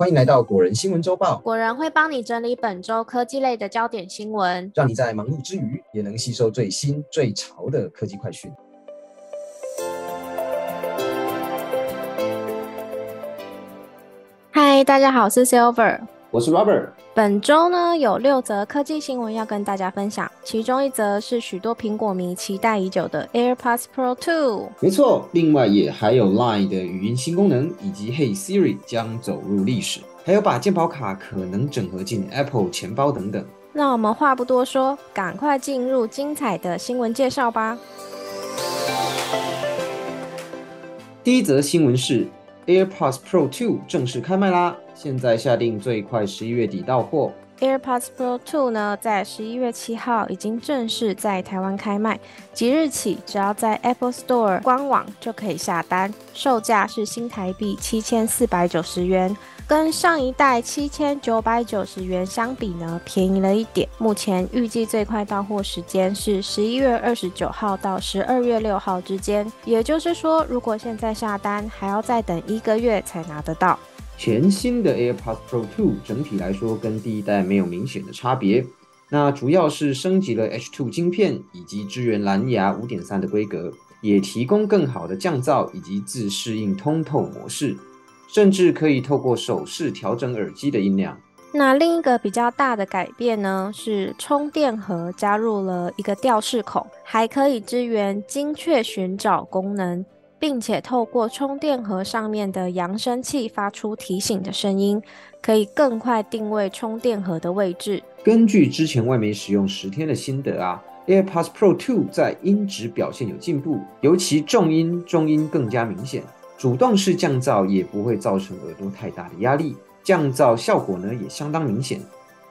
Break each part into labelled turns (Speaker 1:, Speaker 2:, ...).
Speaker 1: 欢迎来到果仁新闻周报，
Speaker 2: 果仁会帮你整理本周科技类的焦点新闻，
Speaker 1: 让你在忙碌之余也能吸收最新最潮的科技快讯。
Speaker 2: 嗨，大家好，我是 Silver，
Speaker 3: 我是 Robert。
Speaker 2: 本周呢有六则科技新闻要跟大家分享，其中一则是许多苹果迷期待已久的 AirPods Pro 2。
Speaker 3: 没错，另外也还有 Line 的语音新功能，以及 Hey Siri 将走入历史，还有把健保卡可能整合进 Apple 钱包等等。
Speaker 2: 那我们话不多说，赶快进入精彩的新闻介绍吧。
Speaker 3: 第一则新闻是。AirPods Pro 2正式开卖啦！现在下定最快十一月底到货。
Speaker 2: AirPods Pro 2呢，在十一月七号已经正式在台湾开卖，即日起只要在 Apple Store 官网就可以下单，售价是新台币七千四百九十元。跟上一代七千九百九十元相比呢，便宜了一点。目前预计最快到货时间是十一月二十九号到十二月六号之间，也就是说，如果现在下单，还要再等一个月才拿得到。
Speaker 3: 全新的 AirPods Pro 2整体来说跟第一代没有明显的差别，那主要是升级了 H2 晶片以及支援蓝牙五点三的规格，也提供更好的降噪以及自适应通透模式。甚至可以透过手势调整耳机的音量。
Speaker 2: 那另一个比较大的改变呢，是充电盒加入了一个吊饰孔，还可以支援精确寻找功能，并且透过充电盒上面的扬声器发出提醒的声音，可以更快定位充电盒的位置。
Speaker 3: 根据之前外媒使用十天的心得啊，AirPods Pro 2在音质表现有进步，尤其重音、中音更加明显。主动式降噪也不会造成耳朵太大的压力，降噪效果呢也相当明显。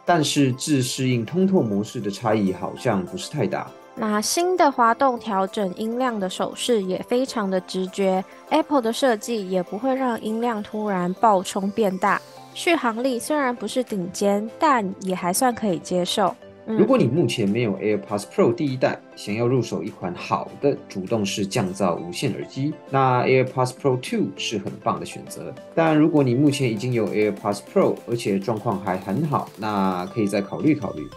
Speaker 3: 但是自适应通透模式的差异好像不是太大。
Speaker 2: 那新的滑动调整音量的手势也非常的直觉，Apple 的设计也不会让音量突然爆冲变大。续航力虽然不是顶尖，但也还算可以接受。
Speaker 3: 如果你目前没有 AirPods Pro 第一代，想要入手一款好的主动式降噪无线耳机，那 AirPods Pro 2是很棒的选择。但如果你目前已经有 AirPods Pro，而且状况还很好，那可以再考虑考虑。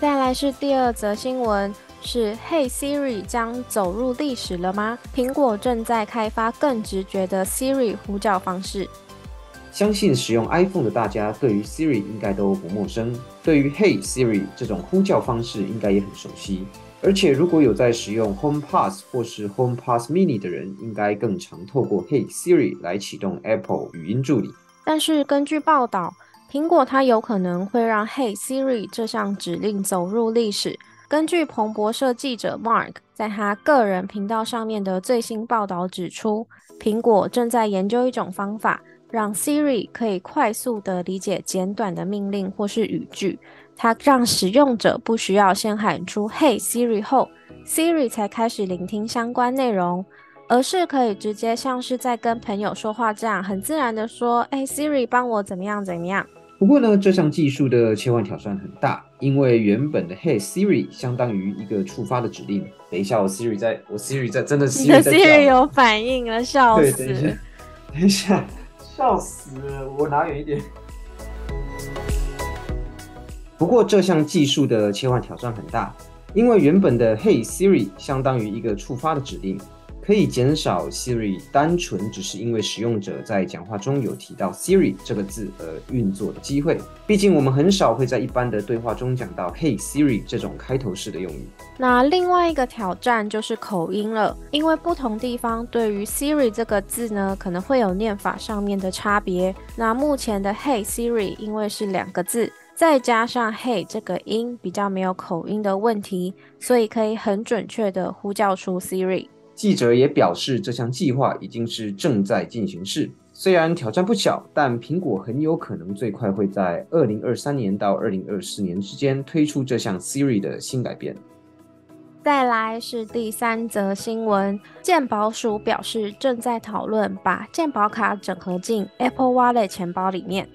Speaker 2: 再来是第二则新闻，是 Hey Siri 将走入历史了吗？苹果正在开发更直觉的 Siri 呼叫方式。
Speaker 3: 相信使用 iPhone 的大家对于 Siri 应该都不陌生，对于 Hey Siri 这种呼叫方式应该也很熟悉。而且如果有在使用 HomePod 或是 HomePod Mini 的人，应该更常透过 Hey Siri 来启动 Apple 语音助理。
Speaker 2: 但是根据报道，苹果它有可能会让 Hey Siri 这项指令走入历史。根据彭博社记者 Mark 在他个人频道上面的最新报道指出，苹果正在研究一种方法。让 Siri 可以快速的理解简短的命令或是语句，它让使用者不需要先喊出 “Hey Siri” 后，Siri 才开始聆听相关内容，而是可以直接像是在跟朋友说话这样，很自然的说：“哎，Siri，帮我怎么样怎么样。”
Speaker 3: 不过呢，这项技术的切换挑战很大，因为原本的 “Hey Siri” 相当于一个触发的指令。等一下，我 Siri 在我 Siri 在真的
Speaker 2: Siri 有反应了，笑死！
Speaker 3: 等一下，等一下。笑死了！我拿远一点。不过这项技术的切换挑战很大，因为原本的 Hey Siri 相当于一个触发的指令。可以减少 Siri 单纯只是因为使用者在讲话中有提到 Siri 这个字而运作的机会。毕竟我们很少会在一般的对话中讲到 Hey Siri 这种开头式的用语。
Speaker 2: 那另外一个挑战就是口音了，因为不同地方对于 Siri 这个字呢，可能会有念法上面的差别。那目前的 Hey Siri 因为是两个字，再加上 Hey 这个音比较没有口音的问题，所以可以很准确的呼叫出 Siri。
Speaker 3: 记者也表示，这项计划已经是正在进行式。虽然挑战不小，但苹果很有可能最快会在二零二三年到二零二四年之间推出这项 Siri 的新改变。
Speaker 2: 再来是第三则新闻，鉴宝署表示正在讨论把鉴宝卡整合进 Apple Wallet 钱包里面。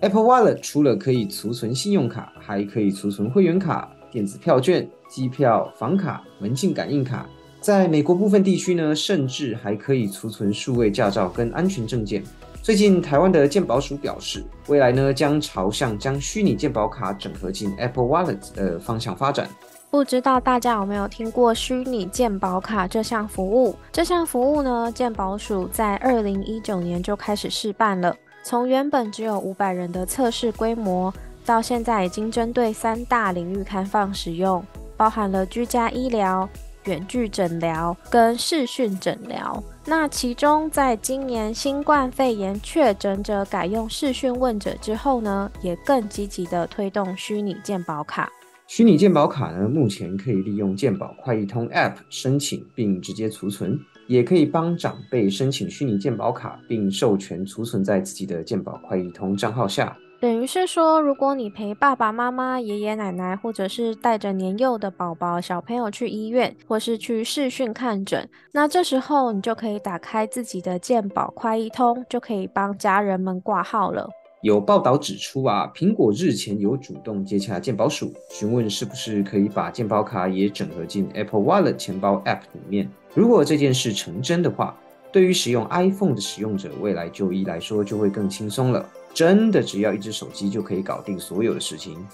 Speaker 3: Apple Wallet 除了可以储存信用卡，还可以储存会员卡、电子票券、机票、房卡、门禁感应卡。在美国部分地区呢，甚至还可以储存数位驾照跟安全证件。最近台湾的健保署表示，未来呢将朝向将虚拟健保卡整合进 Apple Wallet 的方向发展。
Speaker 2: 不知道大家有没有听过虚拟健保卡这项服务？这项服务呢，健保署在二零一九年就开始试办了。从原本只有五百人的测试规模，到现在已经针对三大领域开放使用，包含了居家医疗、远距诊疗跟视讯诊疗。那其中，在今年新冠肺炎确诊者改用视讯问诊之后呢，也更积极的推动虚拟健保卡。
Speaker 3: 虚拟健保卡呢，目前可以利用健保快易通 App 申请并直接储存，也可以帮长辈申请虚拟健保卡并授权储存在自己的健保快易通账号下。
Speaker 2: 等于是说，如果你陪爸爸妈妈、爷爷奶奶，或者是带着年幼的宝宝、小朋友去医院，或是去视讯看诊，那这时候你就可以打开自己的健保快易通，就可以帮家人们挂号了。
Speaker 3: 有报道指出啊，苹果日前有主动接洽健保署，询问是不是可以把健保卡也整合进 Apple Wallet 钱包 App 里面。如果这件事成真的话，对于使用 iPhone 的使用者，未来就医来说就会更轻松了。真的只要一只手机就可以搞定所有的事情。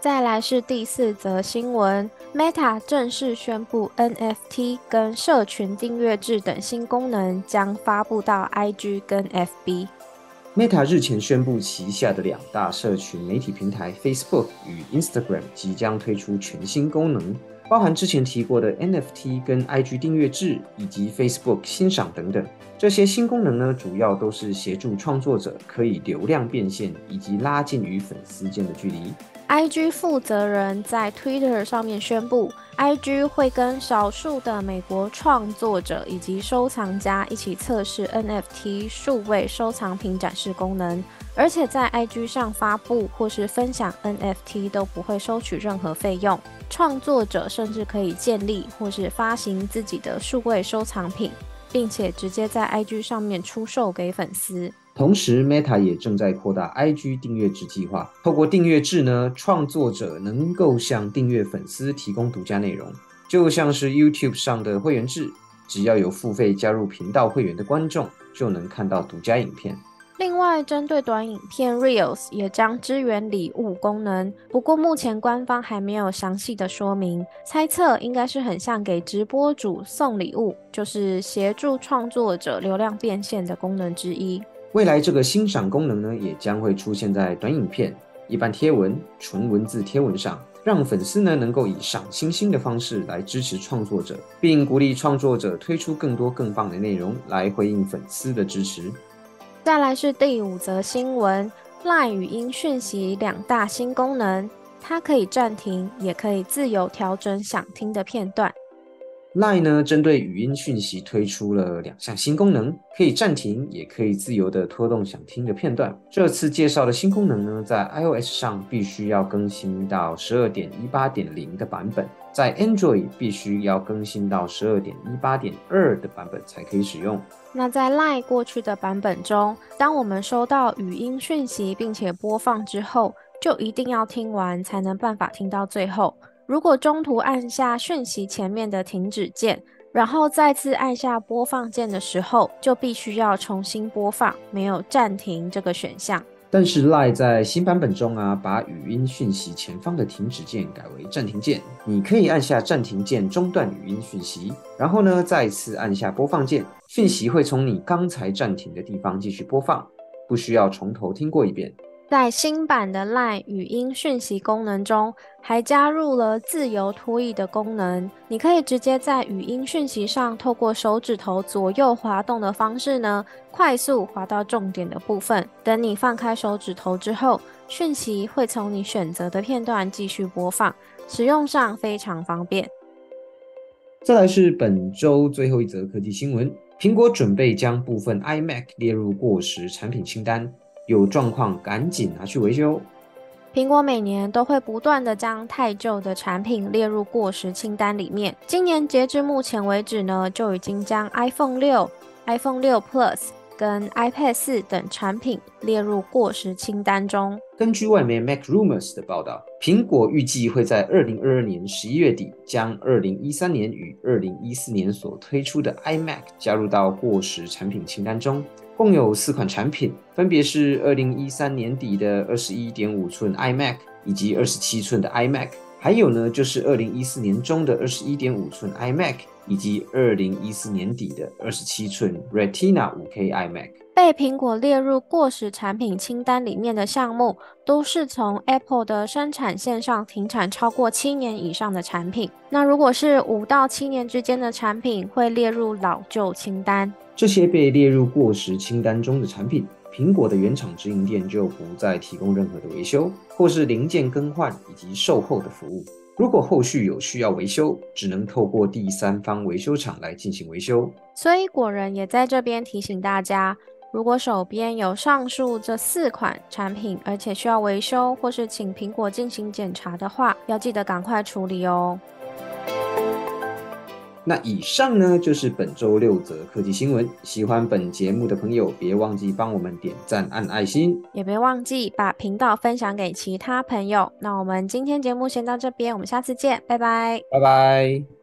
Speaker 2: 再来是第四则新闻，Meta 正式宣布 NFT 跟社群订阅制等新功能将发布到 IG 跟 FB。
Speaker 3: Meta 日前宣布，旗下的两大社群媒体平台 Facebook 与 Instagram 即将推出全新功能，包含之前提过的 NFT 跟 IG 订阅制，以及 Facebook 欣赏等等。这些新功能呢，主要都是协助创作者可以流量变现，以及拉近与粉丝间的距离。
Speaker 2: IG 负责人在 Twitter 上面宣布，IG 会跟少数的美国创作者以及收藏家一起测试 NFT 数位收藏品展示功能，而且在 IG 上发布或是分享 NFT 都不会收取任何费用。创作者甚至可以建立或是发行自己的数位收藏品，并且直接在 IG 上面出售给粉丝。
Speaker 3: 同时，Meta 也正在扩大 IG 订阅制计划。透过订阅制呢，创作者能够向订阅粉丝提供独家内容，就像是 YouTube 上的会员制，只要有付费加入频道会员的观众，就能看到独家影片。
Speaker 2: 另外，针对短影片 Reels 也将支援礼物功能，不过目前官方还没有详细的说明，猜测应该是很像给直播主送礼物，就是协助创作者流量变现的功能之一。
Speaker 3: 未来这个欣赏功能呢，也将会出现在短影片、一般贴文、纯文字贴文上，让粉丝呢能够以赏星星的方式来支持创作者，并鼓励创作者推出更多更棒的内容来回应粉丝的支持。
Speaker 2: 再来是第五则新闻，LINE 语音讯息两大新功能，它可以暂停，也可以自由调整想听的片段。
Speaker 3: Line 呢，针对语音讯息推出了两项新功能，可以暂停，也可以自由的拖动想听的片段。这次介绍的新功能呢，在 iOS 上必须要更新到十二点一八点零的版本，在 Android 必须要更新到十二点一八点二的版本才可以使用。
Speaker 2: 那在 Line 过去的版本中，当我们收到语音讯息并且播放之后，就一定要听完才能办法听到最后。如果中途按下讯息前面的停止键，然后再次按下播放键的时候，就必须要重新播放，没有暂停这个选项。
Speaker 3: 但是 lie 在新版本中啊，把语音讯息前方的停止键改为暂停键，你可以按下暂停键中断语音讯息，然后呢再次按下播放键，讯息会从你刚才暂停的地方继续播放，不需要从头听过一遍。
Speaker 2: 在新版的 LINE 语音讯息功能中，还加入了自由拖移的功能。你可以直接在语音讯息上，透过手指头左右滑动的方式呢，快速滑到重点的部分。等你放开手指头之后，讯息会从你选择的片段继续播放，使用上非常方便。
Speaker 3: 再来是本周最后一则科技新闻：苹果准备将部分 iMac 列入过时产品清单。有状况赶紧拿去维修。
Speaker 2: 苹果每年都会不断的将太旧的产品列入过时清单里面。今年截至目前为止呢，就已经将 iPhone 六、iPhone 六 Plus 跟 iPad 四等产品列入过时清单中。
Speaker 3: 根据外媒 Mac Rumors 的报道，苹果预计会在二零二二年十一月底将二零一三年与二零一四年所推出的 iMac 加入到过时产品清单中，共有四款产品，分别是二零一三年底的二十一点五寸 iMac 以及二十七寸的 iMac，还有呢就是二零一四年中的二十一点五寸 iMac 以及二零一四年底的二十七寸 Retina 五 K iMac。
Speaker 2: 被苹果列入过时产品清单里面的项目，都是从 Apple 的生产线上停产超过七年以上的产品。那如果是五到七年之间的产品，会列入老旧清单。
Speaker 3: 这些被列入过时清单中的产品，苹果的原厂直营店就不再提供任何的维修，或是零件更换以及售后的服务。如果后续有需要维修，只能透过第三方维修厂来进行维修。
Speaker 2: 所以果仁也在这边提醒大家。如果手边有上述这四款产品，而且需要维修或是请苹果进行检查的话，要记得赶快处理哦。
Speaker 3: 那以上呢就是本周六则科技新闻。喜欢本节目的朋友，别忘记帮我们点赞、按爱心，
Speaker 2: 也别忘记把频道分享给其他朋友。那我们今天节目先到这边，我们下次见，拜拜，
Speaker 3: 拜拜。